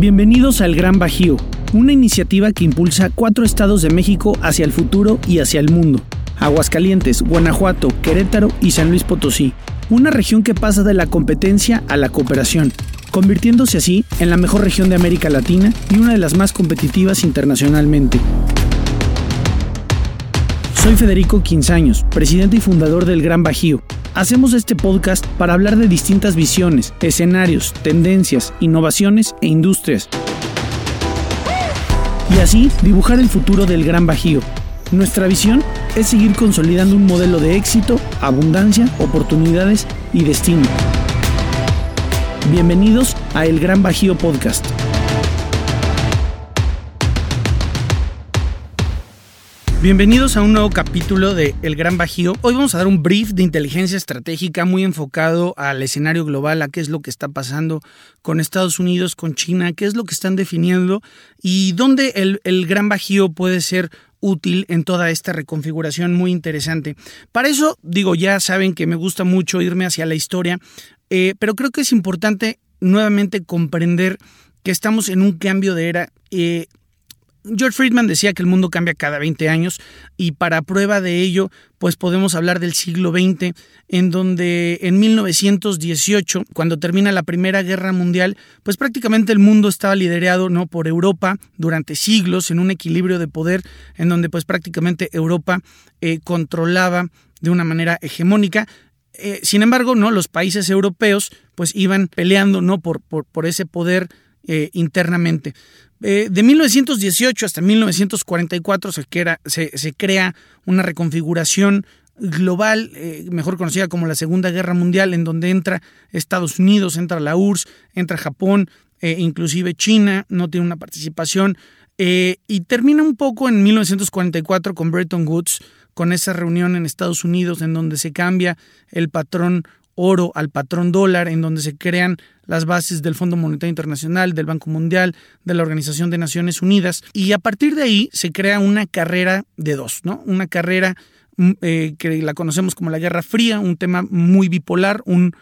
Bienvenidos al Gran Bajío, una iniciativa que impulsa cuatro estados de México hacia el futuro y hacia el mundo. Aguascalientes, Guanajuato, Querétaro y San Luis Potosí. Una región que pasa de la competencia a la cooperación, convirtiéndose así en la mejor región de América Latina y una de las más competitivas internacionalmente. Soy Federico Quinzaños, presidente y fundador del Gran Bajío. Hacemos este podcast para hablar de distintas visiones, escenarios, tendencias, innovaciones e industrias. Y así dibujar el futuro del Gran Bajío. Nuestra visión es seguir consolidando un modelo de éxito, abundancia, oportunidades y destino. Bienvenidos a El Gran Bajío Podcast. Bienvenidos a un nuevo capítulo de El Gran Bajío. Hoy vamos a dar un brief de inteligencia estratégica muy enfocado al escenario global, a qué es lo que está pasando con Estados Unidos, con China, qué es lo que están definiendo y dónde el, el Gran Bajío puede ser útil en toda esta reconfiguración muy interesante. Para eso, digo, ya saben que me gusta mucho irme hacia la historia, eh, pero creo que es importante nuevamente comprender que estamos en un cambio de era. Eh, George Friedman decía que el mundo cambia cada 20 años y para prueba de ello, pues podemos hablar del siglo XX, en donde en 1918, cuando termina la Primera Guerra Mundial, pues prácticamente el mundo estaba liderado no por Europa durante siglos en un equilibrio de poder, en donde pues prácticamente Europa eh, controlaba de una manera hegemónica. Eh, sin embargo, no los países europeos pues iban peleando no por, por, ese poder eh, internamente. Eh, de 1918 hasta 1944 se, se, crea una reconfiguración global, eh, mejor conocida como la Segunda Guerra Mundial, en donde entra Estados Unidos, entra la URSS, entra Japón, eh, inclusive China no tiene una participación, y termina un poco en 1944 con Bretton Woods, con esa reunión en Estados Unidos en donde se cambia el patrón oro al patrón dólar, en donde se crean las bases del Fondo Monetario Internacional, del Banco Mundial, de la Organización de Naciones Unidas. Y a partir de ahí se crea una carrera de dos, ¿no? Una carrera mm, eh, que la conocemos como la Guerra Fría, un tema muy bipolar, un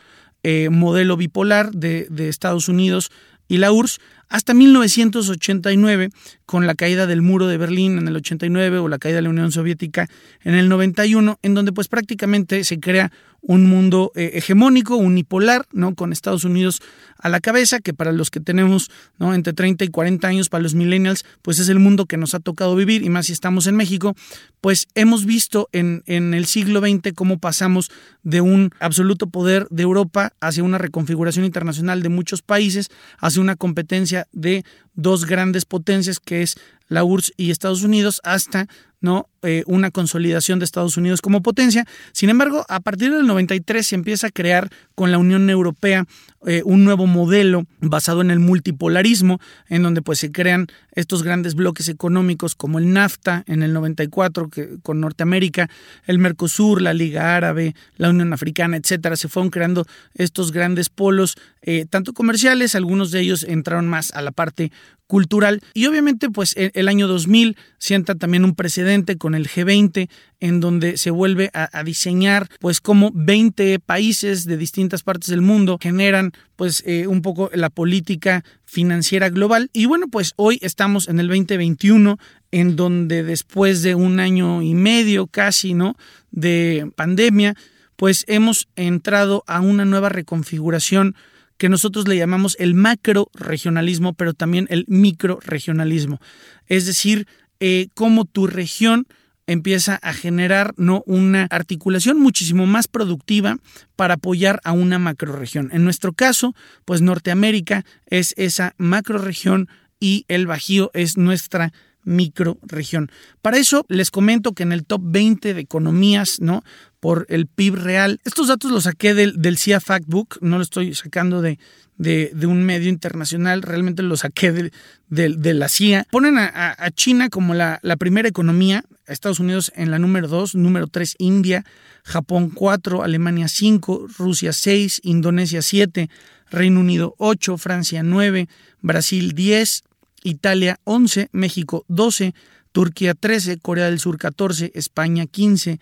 eh, modelo bipolar de, de Estados Unidos y la URSS, hasta 1989, con la caída del muro de Berlín en el 89 o la caída de la Unión Soviética en el 91, en donde pues prácticamente se crea un mundo eh, hegemónico, unipolar, ¿no? Con Estados Unidos a la cabeza, que para los que tenemos, ¿no? Entre 30 y 40 años, para los millennials, pues es el mundo que nos ha tocado vivir, y más si estamos en México, pues hemos visto en, en el siglo XX cómo pasamos de un absoluto poder de Europa hacia una reconfiguración internacional de muchos países, hacia una competencia de dos grandes potencias que es la URSS y Estados Unidos, hasta ¿no? Eh, una consolidación de Estados Unidos como potencia. Sin embargo, a partir del 93 se empieza a crear con la Unión Europea eh, un nuevo modelo basado en el multipolarismo, en donde pues se crean estos grandes bloques económicos como el NAFTA en el 94 que, con Norteamérica, el Mercosur, la Liga Árabe, la Unión Africana, etcétera. Se fueron creando estos grandes polos, eh, tanto comerciales, algunos de ellos entraron más a la parte cultural. Y obviamente, pues e, el año 2000 sienta también un precedente con el G20, en donde se vuelve a, diseñar, pues como 20 países de distintas partes del mundo generan, pues eh, un poco la política financiera global. Y bueno, pues hoy estamos en el 2021, en donde después de un año y medio casi, ¿no? De pandemia, pues hemos entrado a una nueva reconfiguración que nosotros le llamamos el macro regionalismo, pero también el micro regionalismo. Es decir, eh, cómo tu región empieza a generar ¿no? una articulación muchísimo más productiva para apoyar a una macroregión. En nuestro caso, pues Norteamérica es esa macroregión y el Bajío es nuestra microregión. Para eso les comento que en el top 20 de economías, ¿no? Por el PIB real, estos datos los saqué del, CIA Factbook, no lo estoy sacando de, de, un medio internacional, realmente los saqué de, de la CIA. Ponen a, a China como la, la, primera economía, Estados Unidos en la número 2, número 3 India, Japón 4, Alemania 5, Rusia 6, Indonesia 7, Reino Unido 8, Francia 9, Brasil 10, Italia 11, México 12, Turquía 13, Corea del Sur 14, España 15,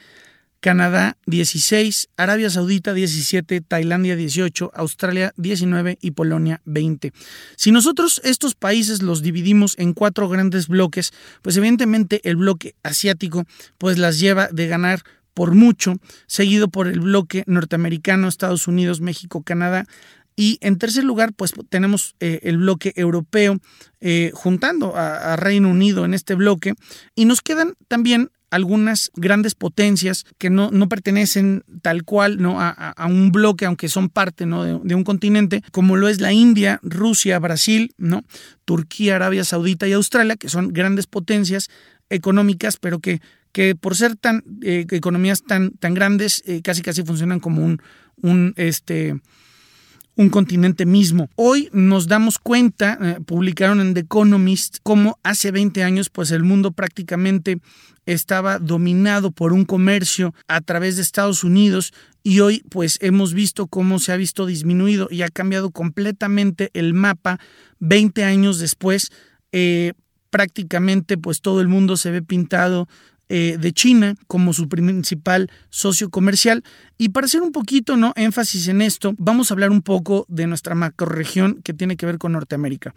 Canadá 16, Arabia Saudita 17, Tailandia 18, Australia 19 y Polonia 20. Si nosotros estos países los dividimos en cuatro grandes bloques, pues evidentemente el bloque asiático pues las lleva de ganar por mucho, seguido por el bloque norteamericano, Estados Unidos, México, Canadá. Y en tercer lugar, pues tenemos eh, el bloque europeo eh, juntando a, Reino Unido en este bloque. Y nos quedan también algunas grandes potencias que no, no pertenecen tal cual ¿no? A, a, un bloque, aunque son parte ¿no? de, de, un continente, como lo es la India, Rusia, Brasil, ¿no? Turquía, Arabia Saudita y Australia, que son grandes potencias económicas, pero que, que por ser tan eh, economías tan, tan grandes, eh, casi casi funcionan como un, un este un continente mismo. Hoy nos damos cuenta, eh, publicaron en The Economist, cómo hace 20 años pues el mundo prácticamente estaba dominado por un comercio a través de Estados Unidos y hoy pues hemos visto cómo se ha visto disminuido y ha cambiado completamente el mapa 20 años después. Eh, prácticamente pues todo el mundo se ve pintado eh, de China como su principal socio comercial. Y para hacer un poquito ¿no? énfasis en esto, vamos a hablar un poco de nuestra macroregión que tiene que ver con Norteamérica.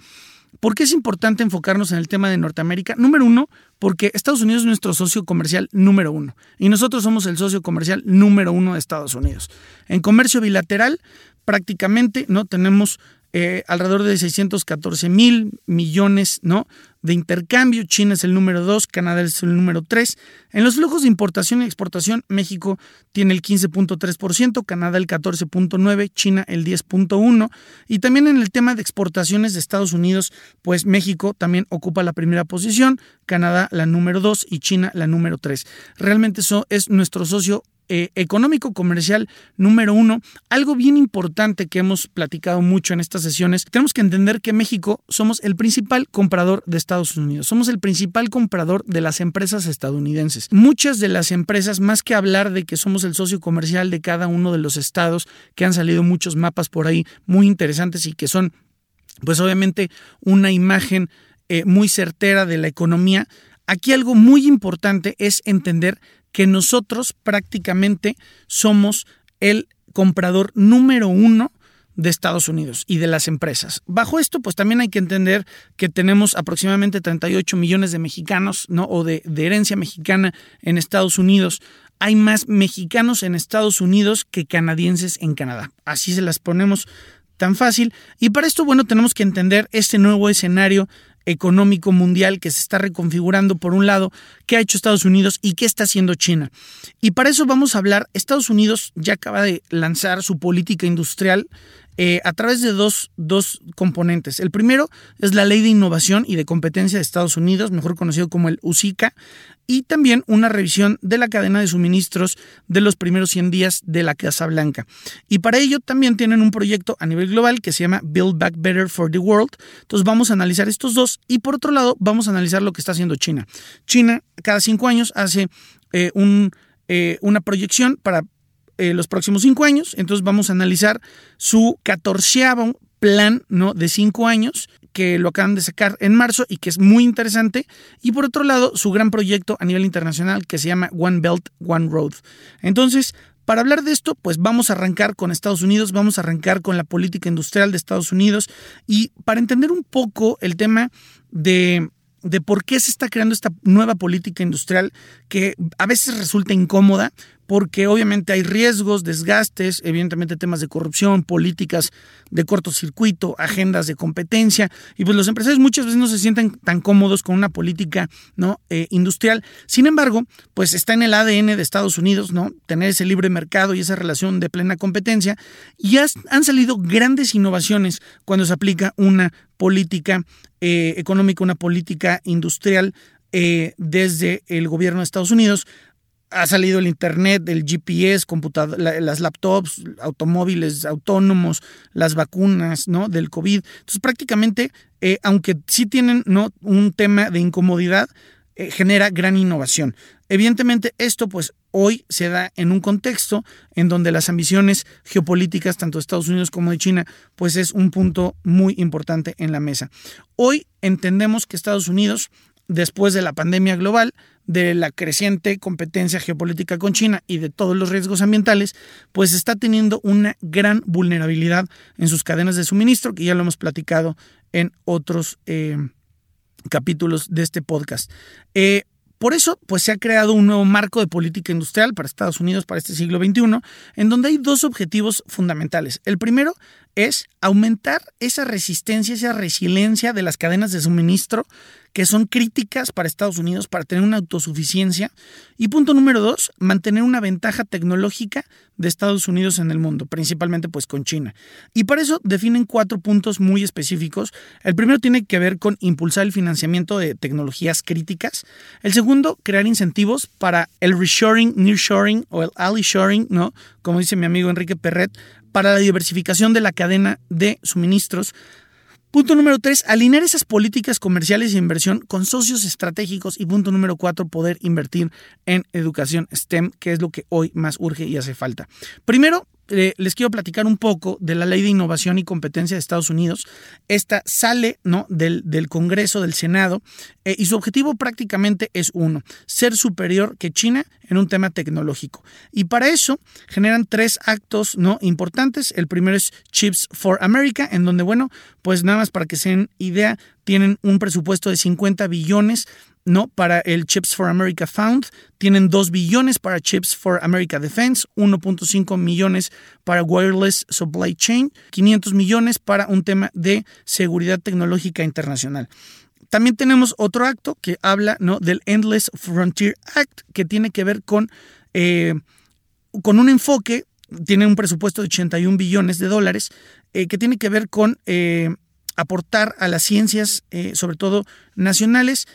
¿Por qué es importante enfocarnos en el tema de Norteamérica? Número uno, porque Estados Unidos es nuestro socio comercial número uno y nosotros somos el socio comercial número uno de Estados Unidos. En comercio bilateral, prácticamente no tenemos eh, alrededor de 614 mil millones ¿no? de intercambio. China es el número 2, Canadá es el número 3. En los flujos de importación y exportación, México tiene el 15.3%, Canadá el 14.9%, China el 10.1%. Y también en el tema de exportaciones de Estados Unidos, pues México también ocupa la primera posición, Canadá la número 2 y China la número 3. Realmente eso es nuestro socio eh, económico comercial número uno, algo bien importante que hemos platicado mucho en estas sesiones, tenemos que entender que México somos el principal comprador de Estados Unidos, somos el principal comprador de las empresas estadounidenses. Muchas de las empresas, más que hablar de que somos el socio comercial de cada uno de los estados, que han salido muchos mapas por ahí muy interesantes y que son, pues obviamente, una imagen eh, muy certera de la economía, aquí algo muy importante es entender que nosotros prácticamente somos el comprador número uno de Estados Unidos y de las empresas. Bajo esto, pues también hay que entender que tenemos aproximadamente 38 millones de mexicanos, ¿no? O de, de, herencia mexicana en Estados Unidos. Hay más mexicanos en Estados Unidos que canadienses en Canadá. Así se las ponemos tan fácil. Y para esto, bueno, tenemos que entender este nuevo escenario económico mundial que se está reconfigurando por un lado, qué ha hecho Estados Unidos y qué está haciendo China. Y para eso vamos a hablar, Estados Unidos ya acaba de lanzar su política industrial eh, a través de dos, dos, componentes. El primero es la Ley de Innovación y de Competencia de Estados Unidos, mejor conocido como el USICA, y también una revisión de la cadena de suministros de los primeros 100 días de la Casa Blanca. Y para ello también tienen un proyecto a nivel global que se llama Build Back Better for the World. Entonces vamos a analizar estos dos y por otro lado vamos a analizar lo que está haciendo China. China cada cinco años hace eh, un, eh, una proyección para eh, los próximos cinco años. Entonces vamos a analizar su catorceavo plan ¿no? de cinco años que lo acaban de sacar en marzo y que es muy interesante. Y por otro lado, su gran proyecto a nivel internacional que se llama One Belt, One Road. Entonces, para hablar de esto, pues vamos a arrancar con Estados Unidos, vamos a arrancar con la política industrial de Estados Unidos y para entender un poco el tema de de por qué se está creando esta nueva política industrial que a veces resulta incómoda, porque obviamente hay riesgos, desgastes, evidentemente temas de corrupción, políticas de cortocircuito, agendas de competencia, y pues los empresarios muchas veces no se sienten tan cómodos con una política ¿no? Eh, industrial. Sin embargo, pues está en el ADN de Estados Unidos, ¿no? Tener ese libre mercado y esa relación de plena competencia, y han salido grandes innovaciones cuando se aplica una política eh, económica, una política industrial eh, desde el gobierno de Estados Unidos ha salido el Internet, el GPS, las laptops, automóviles autónomos, las vacunas ¿no? del COVID. Entonces prácticamente, eh, aunque sí tienen ¿no? un tema de incomodidad, eh, genera gran innovación. Evidentemente esto pues hoy se da en un contexto en donde las ambiciones geopolíticas tanto de Estados Unidos como de China pues es un punto muy importante en la mesa. Hoy entendemos que Estados Unidos después de la pandemia global de la creciente competencia geopolítica con China y de todos los riesgos ambientales, pues está teniendo una gran vulnerabilidad en sus cadenas de suministro, que ya lo hemos platicado en otros eh, capítulos de este podcast. Eh, por eso, pues se ha creado un nuevo marco de política industrial para Estados Unidos para este siglo XXI, en donde hay dos objetivos fundamentales. El primero es aumentar esa resistencia, esa resiliencia de las cadenas de suministro que son críticas para Estados Unidos para tener una autosuficiencia. Y punto número dos, mantener una ventaja tecnológica de Estados Unidos en el mundo, principalmente pues con China. Y para eso definen cuatro puntos muy específicos. El primero tiene que ver con impulsar el financiamiento de tecnologías críticas. El segundo, crear incentivos para el reshoring, nearshoring o el ally-shoring, ¿no? Como dice mi amigo Enrique Perret, para la diversificación de la cadena de suministros. Punto número tres, alinear esas políticas comerciales e inversión con socios estratégicos. Y punto número cuatro, poder invertir en educación STEM, que es lo que hoy más urge y hace falta. Primero, les quiero platicar un poco de la Ley de Innovación y Competencia de Estados Unidos. Esta sale ¿no? del, Congreso, del Senado, eh, y su objetivo prácticamente es uno, ser superior que China en un tema tecnológico. Y para eso generan tres actos ¿no? importantes. El primero es Chips for America, en donde, bueno, pues nada más para que se den idea, tienen un presupuesto de 50 billones ¿no? Para el Chips for America Fund, tienen 2 billones para Chips for America Defense, 1.5 millones para Wireless Supply Chain, 500 millones para un tema de seguridad tecnológica internacional. También tenemos otro acto que habla ¿no? del Endless Frontier Act, que tiene que ver con, eh, con un enfoque, tiene un presupuesto de 81 billones de dólares, eh, que tiene que ver con eh, aportar a las ciencias, sobre todo nacionales,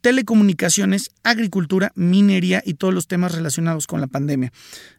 telecomunicaciones, agricultura, minería y todos los temas relacionados con la pandemia.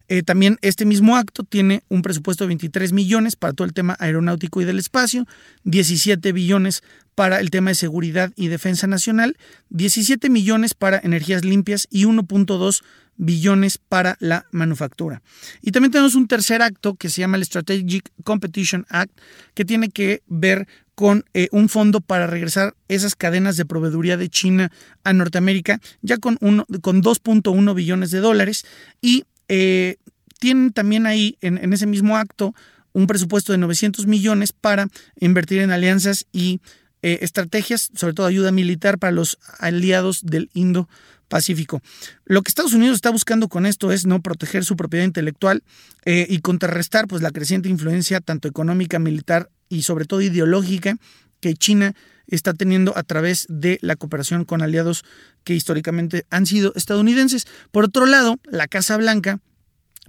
Eh, también este mismo acto tiene un presupuesto de 23 millones para todo el tema aeronáutico y del espacio, 17 billones para el tema de seguridad y defensa nacional, 17 millones para energías limpias y 1.2 billones para la manufactura. Y también tenemos un tercer acto que se llama el Strategic Competition Act, que tiene que ver con eh, un fondo para regresar esas cadenas de proveeduría de China a Norteamérica, ya con, con 2.1 billones de dólares. Y eh, tienen también ahí, en, ese mismo acto, un presupuesto de 900 millones para invertir en alianzas y eh, estrategias, sobre todo ayuda militar para los aliados del Indo. Pacífico. Lo que Estados Unidos está buscando con esto es no proteger su propiedad intelectual y contrarrestar pues la creciente influencia tanto económica, militar y sobre todo ideológica que China está teniendo a través de la cooperación con aliados que históricamente han sido estadounidenses. Por otro lado, la Casa Blanca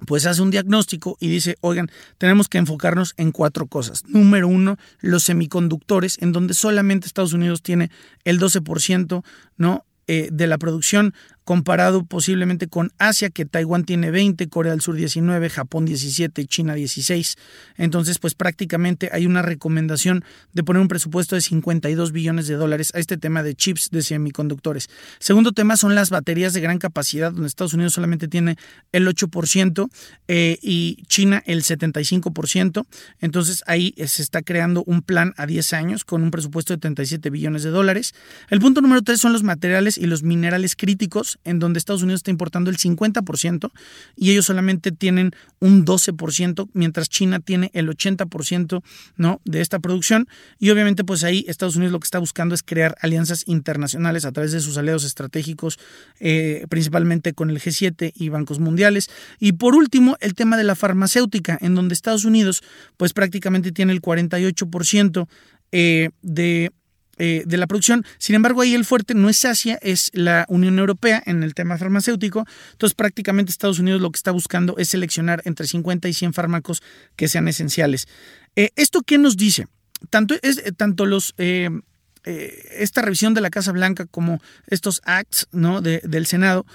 pues hace un diagnóstico y dice, oigan, tenemos que enfocarnos en cuatro cosas. Número uno, los semiconductores, en donde solamente Estados Unidos tiene el 12%, ¿no? Eh, de la producción comparado posiblemente con Asia, que Taiwán tiene 20, Corea del Sur 19, Japón 17, China 16. Entonces, pues prácticamente hay una recomendación de poner un presupuesto de 52 billones de dólares a este tema de chips de semiconductores. Segundo tema son las baterías de gran capacidad, donde Estados Unidos solamente tiene el 8% eh, y China el 75%. Entonces, ahí se está creando un plan a 10 años con un presupuesto de 37 billones de dólares. El punto número 3 son los materiales y los minerales críticos en donde Estados Unidos está importando el 50% y ellos solamente tienen un 12%, mientras China tiene el 80% ¿no? de esta producción. Y obviamente pues ahí Estados Unidos lo que está buscando es crear alianzas internacionales a través de sus aliados estratégicos, eh, principalmente con el G7 y bancos mundiales. Y por último, el tema de la farmacéutica, en donde Estados Unidos pues prácticamente tiene el 48% eh, de eh, de la producción. Sin embargo, ahí el fuerte no es Asia, es la Unión Europea en el tema farmacéutico. Entonces, prácticamente Estados Unidos lo que está buscando es seleccionar entre 50 y 100 fármacos que sean esenciales. Eh, ¿Esto qué nos dice? Tanto, es, eh, tanto los... esta revisión de la Casa Blanca como estos acts ¿no? del Senado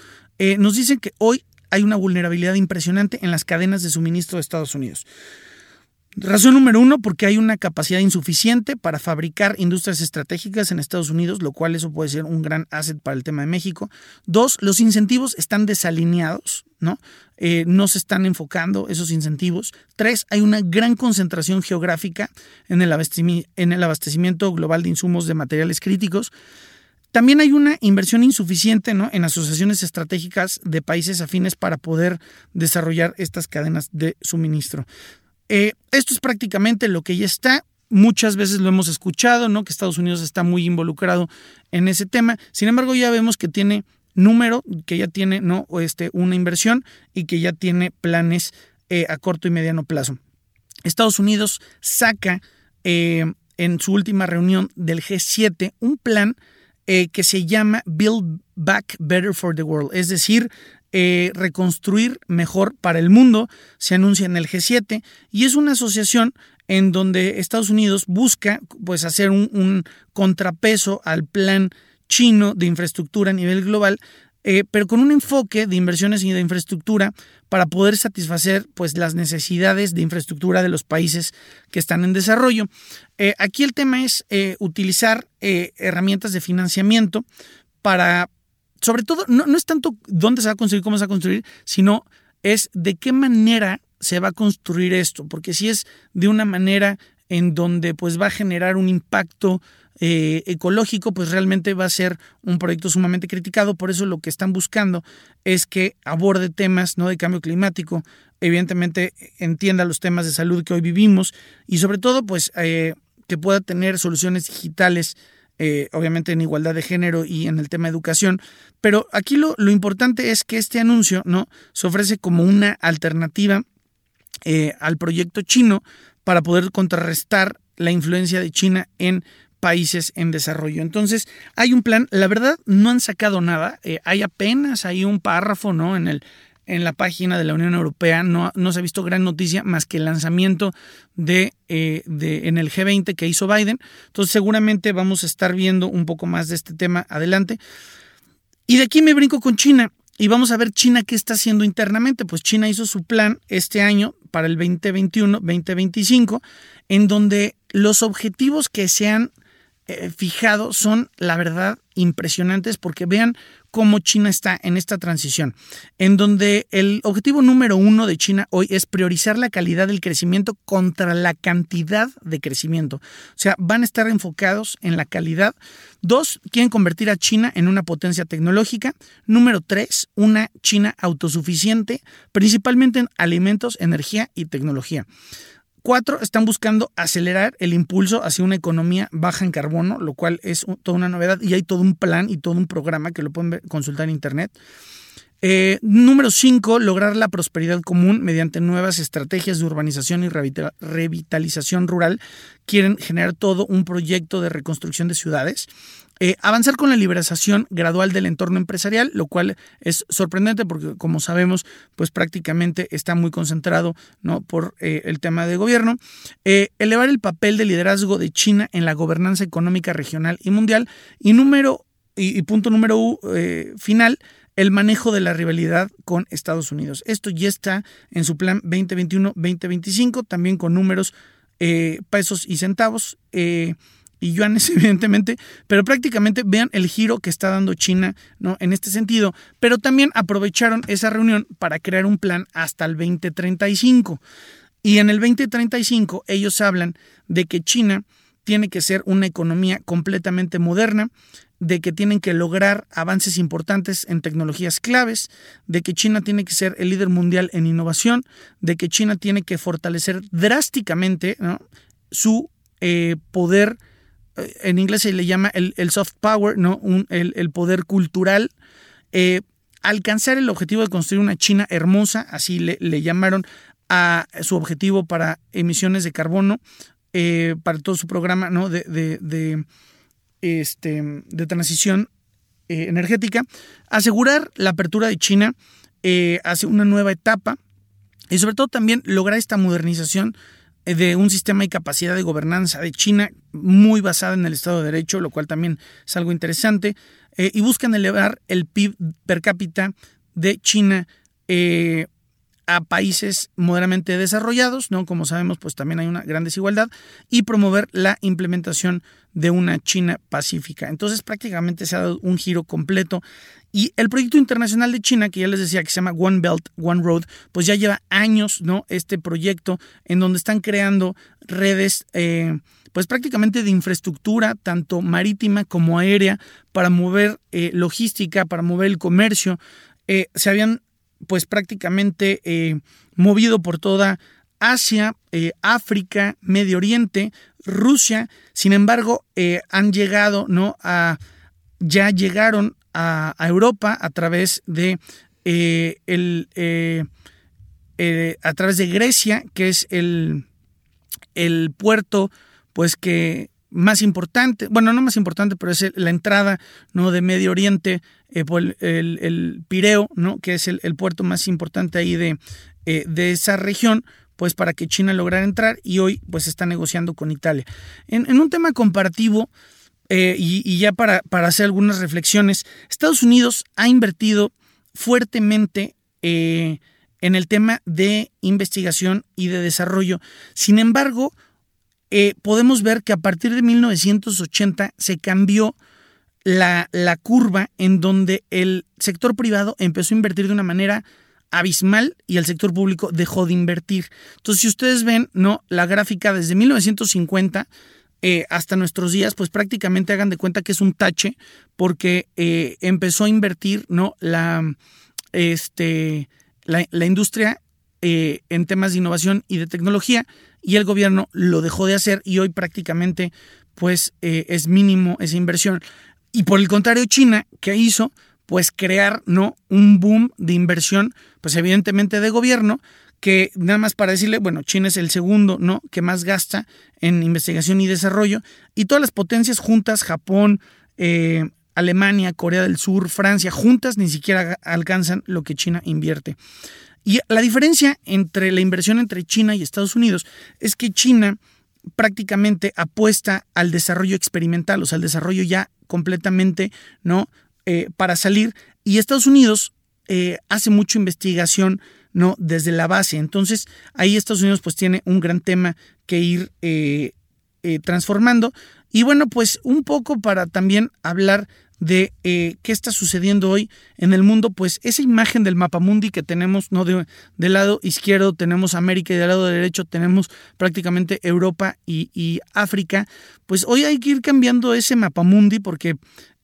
nos dicen que hoy hay una vulnerabilidad impresionante en las cadenas de suministro de Estados Unidos. Razón número uno, porque hay una capacidad insuficiente para fabricar industrias estratégicas en Estados Unidos, lo cual eso puede ser un gran asset para el tema de México. Dos, los incentivos están desalineados, ¿no? Eh, no se están enfocando esos incentivos. Tres, hay una gran concentración geográfica en el, en el abastecimiento global de insumos de materiales críticos. También hay una inversión insuficiente ¿no? en asociaciones estratégicas de países afines para poder desarrollar estas cadenas de suministro. Eh, esto es prácticamente lo que ya está. Muchas veces lo hemos escuchado, ¿no? Que Estados Unidos está muy involucrado en ese tema. Sin embargo, ya vemos que tiene número, que ya tiene ¿no? este, una inversión y que ya tiene planes eh, a corto y mediano plazo. Estados Unidos saca eh, en su última reunión del G7 un plan que se llama Build Back Better for the World, es decir, eh, reconstruir mejor para el mundo, se anuncia en el G7 y es una asociación en donde Estados Unidos busca pues hacer un contrapeso al plan chino de infraestructura a nivel global eh, pero con un enfoque de inversiones y de infraestructura para poder satisfacer pues, las necesidades de infraestructura de los países que están en desarrollo. Eh, aquí el tema es utilizar herramientas de financiamiento para, sobre todo, no, no es tanto dónde se va a construir, cómo se va a construir, sino es de qué manera se va a construir esto, porque si es de una manera en donde pues va a generar un impacto eh, ecológico, pues realmente va a ser un proyecto sumamente criticado. Por eso lo que están buscando es que aborde temas ¿no? de cambio climático, evidentemente entienda los temas de salud que hoy vivimos y sobre todo pues eh, que pueda tener soluciones digitales. Eh, obviamente en igualdad de género y en el tema educación, pero aquí lo, lo importante es que este anuncio ¿no? se ofrece como una alternativa al proyecto chino para poder contrarrestar la influencia de China en países en desarrollo. Entonces, hay un plan, la verdad no han sacado nada, eh, hay apenas hay un párrafo, ¿no? En el en la página de la Unión Europea no, no se ha visto gran noticia más que el lanzamiento de, eh, de, en el G20 que hizo Biden. Entonces seguramente vamos a estar viendo un poco más de este tema adelante. Y de aquí me brinco con China y vamos a ver China qué está haciendo internamente. Pues China hizo su plan este año para el 2021-2025 en donde los objetivos que se han eh, fijado son, la verdad, impresionantes porque vean cómo China está en esta transición, en donde el objetivo número uno de China hoy es priorizar la calidad del crecimiento contra la cantidad de crecimiento. O sea, van a estar enfocados en la calidad. Dos, quieren convertir a China en una potencia tecnológica. Número tres, una China autosuficiente, principalmente en alimentos, energía y tecnología. Cuatro, están buscando acelerar el impulso hacia una economía baja en carbono, lo cual es toda una novedad y hay todo un plan y todo un programa que lo pueden consultar en Internet. Eh, número cinco, lograr la prosperidad común mediante nuevas estrategias de urbanización y revitalización rural. Quieren generar todo un proyecto de reconstrucción de ciudades. Eh, avanzar con la liberalización gradual del entorno empresarial, lo cual es sorprendente porque, como sabemos, pues prácticamente está muy concentrado ¿no? por eh, el tema de gobierno. Eh, elevar el papel de liderazgo de China en la gobernanza económica regional y mundial. Y número y, punto número final, el manejo de la rivalidad con Estados Unidos. Esto ya está en su plan 2021-2025, también con números, pesos y centavos y yuanes, evidentemente, pero prácticamente vean el giro que está dando China ¿no? en este sentido. Pero también aprovecharon esa reunión para crear un plan hasta el 2035. Y en el 2035 ellos hablan de que China tiene que ser una economía completamente moderna, de que tienen que lograr avances importantes en tecnologías claves, de que China tiene que ser el líder mundial en innovación, de que China tiene que fortalecer drásticamente su eh, poder en inglés se le llama el, soft power, ¿no? el, poder cultural. Eh, alcanzar el objetivo de construir una China hermosa, así le, llamaron a su objetivo para emisiones de carbono, eh, para todo su programa ¿no? de, de, este, de transición energética, asegurar la apertura de China hacia una nueva etapa y sobre todo también lograr esta modernización eh, de un sistema y capacidad de gobernanza de China muy basada en el Estado de Derecho, lo cual también es algo interesante, eh, y buscan elevar el PIB per cápita de China eh, a países moderadamente desarrollados, ¿no? Como sabemos, pues también hay una gran desigualdad, y promover la implementación de una China pacífica. Entonces prácticamente se ha dado un giro completo y el proyecto internacional de China, que ya les decía que se llama One Belt, One Road, pues ya lleva años, ¿no? Este proyecto en donde están creando redes eh, pues prácticamente de infraestructura, tanto marítima como aérea, para mover eh, logística, para mover el comercio. Eh, se habían pues prácticamente eh, movido por toda Asia, África, Medio Oriente, Rusia. Sin embargo, han llegado, ¿no? A, ya llegaron a, Europa a través de el a través de Grecia, que es el, el puerto pues que más importante, bueno, no más importante, pero es la entrada ¿no? de Medio Oriente eh, por el, Pireo, ¿no? que es el, puerto más importante ahí de, eh, de, esa región, pues para que China lograra entrar y hoy pues está negociando con Italia. En, un tema comparativo, eh, y, ya para, para, hacer algunas reflexiones, Estados Unidos ha invertido fuertemente en el tema de investigación y de desarrollo. Sin embargo, eh, podemos ver que a partir de 1980 se cambió la, curva en donde el sector privado empezó a invertir de una manera abismal y el sector público dejó de invertir. Entonces, si ustedes ven, ¿no? La gráfica desde 1950 eh, hasta nuestros días, pues prácticamente hagan de cuenta que es un tache, porque eh, empezó a invertir, ¿no? La, este, la, industria en temas de innovación y de tecnología y el gobierno lo dejó de hacer y hoy prácticamente pues eh, es mínimo esa inversión. Y por el contrario, China, ¿qué hizo? Pues crear ¿no? un boom de inversión, pues evidentemente de gobierno, que nada más para decirle, bueno, China es el segundo, ¿no? Que más gasta en investigación y desarrollo. Y todas las potencias juntas, Japón, eh, Alemania, Corea del Sur, Francia, juntas ni siquiera alcanzan lo que China invierte. Y la diferencia entre la inversión entre China y Estados Unidos es que China prácticamente apuesta al desarrollo experimental, o sea, al desarrollo ya completamente, ¿no? Eh, para salir. Y Estados Unidos eh, hace mucha investigación, ¿no? Desde la base. Entonces, ahí Estados Unidos pues tiene un gran tema que ir eh, transformando. Y bueno, pues un poco para también hablar de eh, qué está sucediendo hoy en el mundo, pues esa imagen del mapa mundi que tenemos, ¿no? De, del lado izquierdo tenemos América y del lado derecho tenemos prácticamente Europa y, África, pues hoy hay que ir cambiando ese mapa mundi porque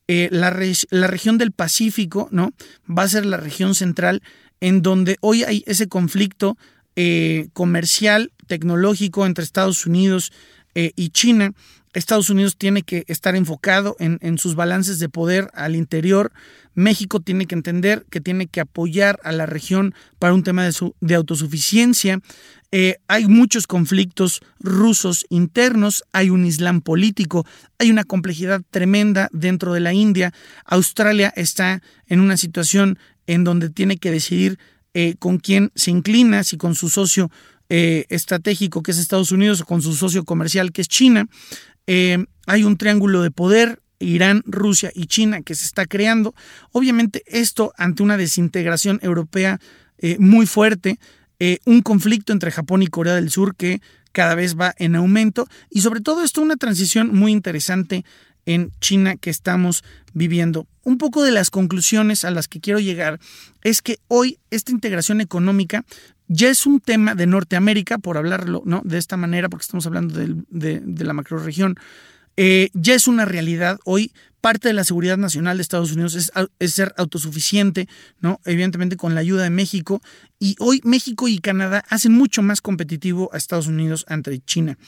eh, la, la región del Pacífico, ¿no? Va a ser la región central en donde hoy hay ese conflicto eh, comercial, tecnológico entre Estados Unidos y China Estados Unidos tiene que estar enfocado en, sus balances de poder al interior. México tiene que entender que tiene que apoyar a la región para un tema de, autosuficiencia. Eh, hay muchos conflictos rusos internos, hay un islam político, hay una complejidad tremenda dentro de la India. Australia está en una situación en donde tiene que decidir eh, con quién se inclina, si con su socio eh, estratégico que es Estados Unidos con su socio comercial que es China. Eh, hay un triángulo de poder, Irán, Rusia y China, que se está creando. Obviamente esto ante una desintegración europea eh, muy fuerte, un conflicto entre Japón y Corea del Sur que cada vez va en aumento y sobre todo esto una transición muy interesante en China que estamos viviendo. Un poco de las conclusiones a las que quiero llegar es que hoy esta integración económica ya es un tema de Norteamérica, por hablarlo ¿no? de esta manera, porque estamos hablando de, la macroregión, eh, ya es una realidad. Hoy parte de la seguridad nacional de Estados Unidos es, ser autosuficiente, ¿no? evidentemente con la ayuda de México, y hoy México y Canadá hacen mucho más competitivo a Estados Unidos ante China.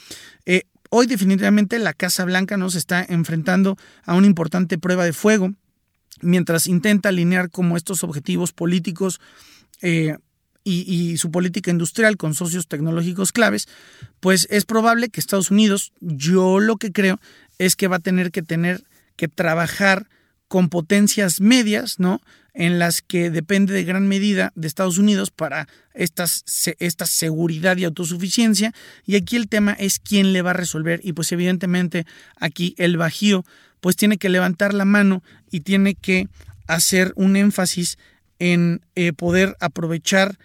Eh, hoy definitivamente la Casa Blanca nos está enfrentando a una importante prueba de fuego mientras intenta alinear como estos objetivos políticos eh, y, su política industrial con socios tecnológicos claves, pues es probable que Estados Unidos, yo lo que creo es que va a tener que tener que trabajar con potencias medias, ¿no? En las que depende de gran medida de Estados Unidos para estas, esta seguridad y autosuficiencia. Y aquí el tema es quién le va a resolver. Y pues evidentemente aquí el Bajío pues tiene que levantar la mano y tiene que hacer un énfasis en eh, poder aprovechar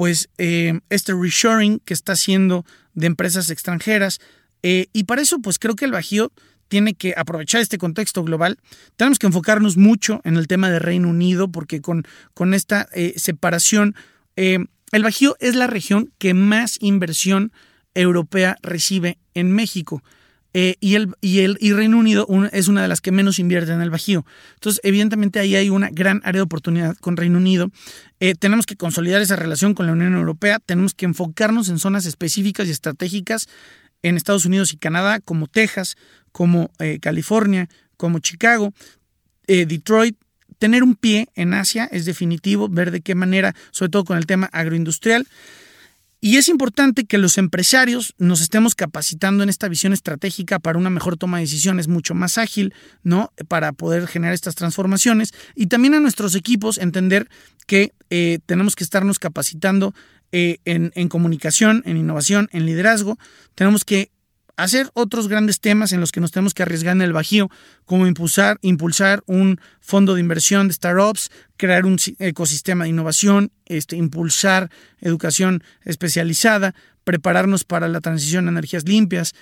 pues eh, este reshoring que está haciendo de empresas extranjeras. Eh, y para eso, pues creo que el Bajío tiene que aprovechar este contexto global. Tenemos que enfocarnos mucho en el tema de Reino Unido, porque con, con esta eh, separación, el Bajío es la región que más inversión europea recibe en México. Eh, y, el, y, el, y Reino Unido es una de las que menos invierte en el Bajío. Entonces, evidentemente ahí hay una gran área de oportunidad con Reino Unido. Eh, tenemos que consolidar esa relación con la Unión Europea, tenemos que enfocarnos en zonas específicas y estratégicas en Estados Unidos y Canadá, como Texas, como eh, California, como Chicago, Detroit. Tener un pie en Asia es definitivo, ver de qué manera, sobre todo con el tema agroindustrial. Y es importante que los empresarios nos estemos capacitando en esta visión estratégica para una mejor toma de decisiones mucho más ágil, ¿no? Para poder generar estas transformaciones. Y también a nuestros equipos entender que eh, tenemos que estarnos capacitando eh, en, en comunicación, en innovación, en liderazgo. Tenemos que hacer otros grandes temas en los que nos tenemos que arriesgar en el Bajío, como impulsar, impulsar un fondo de inversión de startups, crear un ecosistema de innovación, este, impulsar educación especializada, prepararnos para la transición a energías limpias,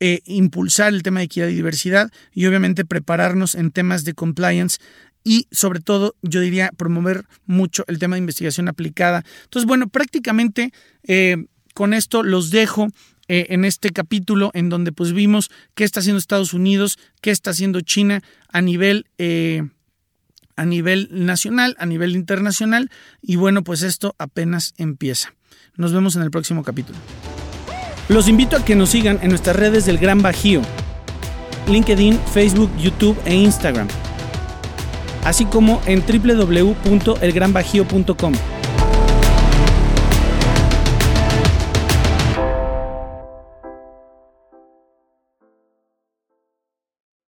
eh, impulsar el tema de equidad y diversidad y obviamente prepararnos en temas de compliance y sobre todo yo diría promover mucho el tema de investigación aplicada. Entonces, bueno, prácticamente eh, con esto los dejo eh, en este capítulo en donde pues vimos qué está haciendo Estados Unidos, qué está haciendo China a nivel, eh, a nivel nacional, a nivel internacional y bueno pues esto apenas empieza. Nos vemos en el próximo capítulo. Los invito a que nos sigan en nuestras redes del Gran Bajío, LinkedIn, Facebook, YouTube e Instagram, así como en www.elgranbajío.com.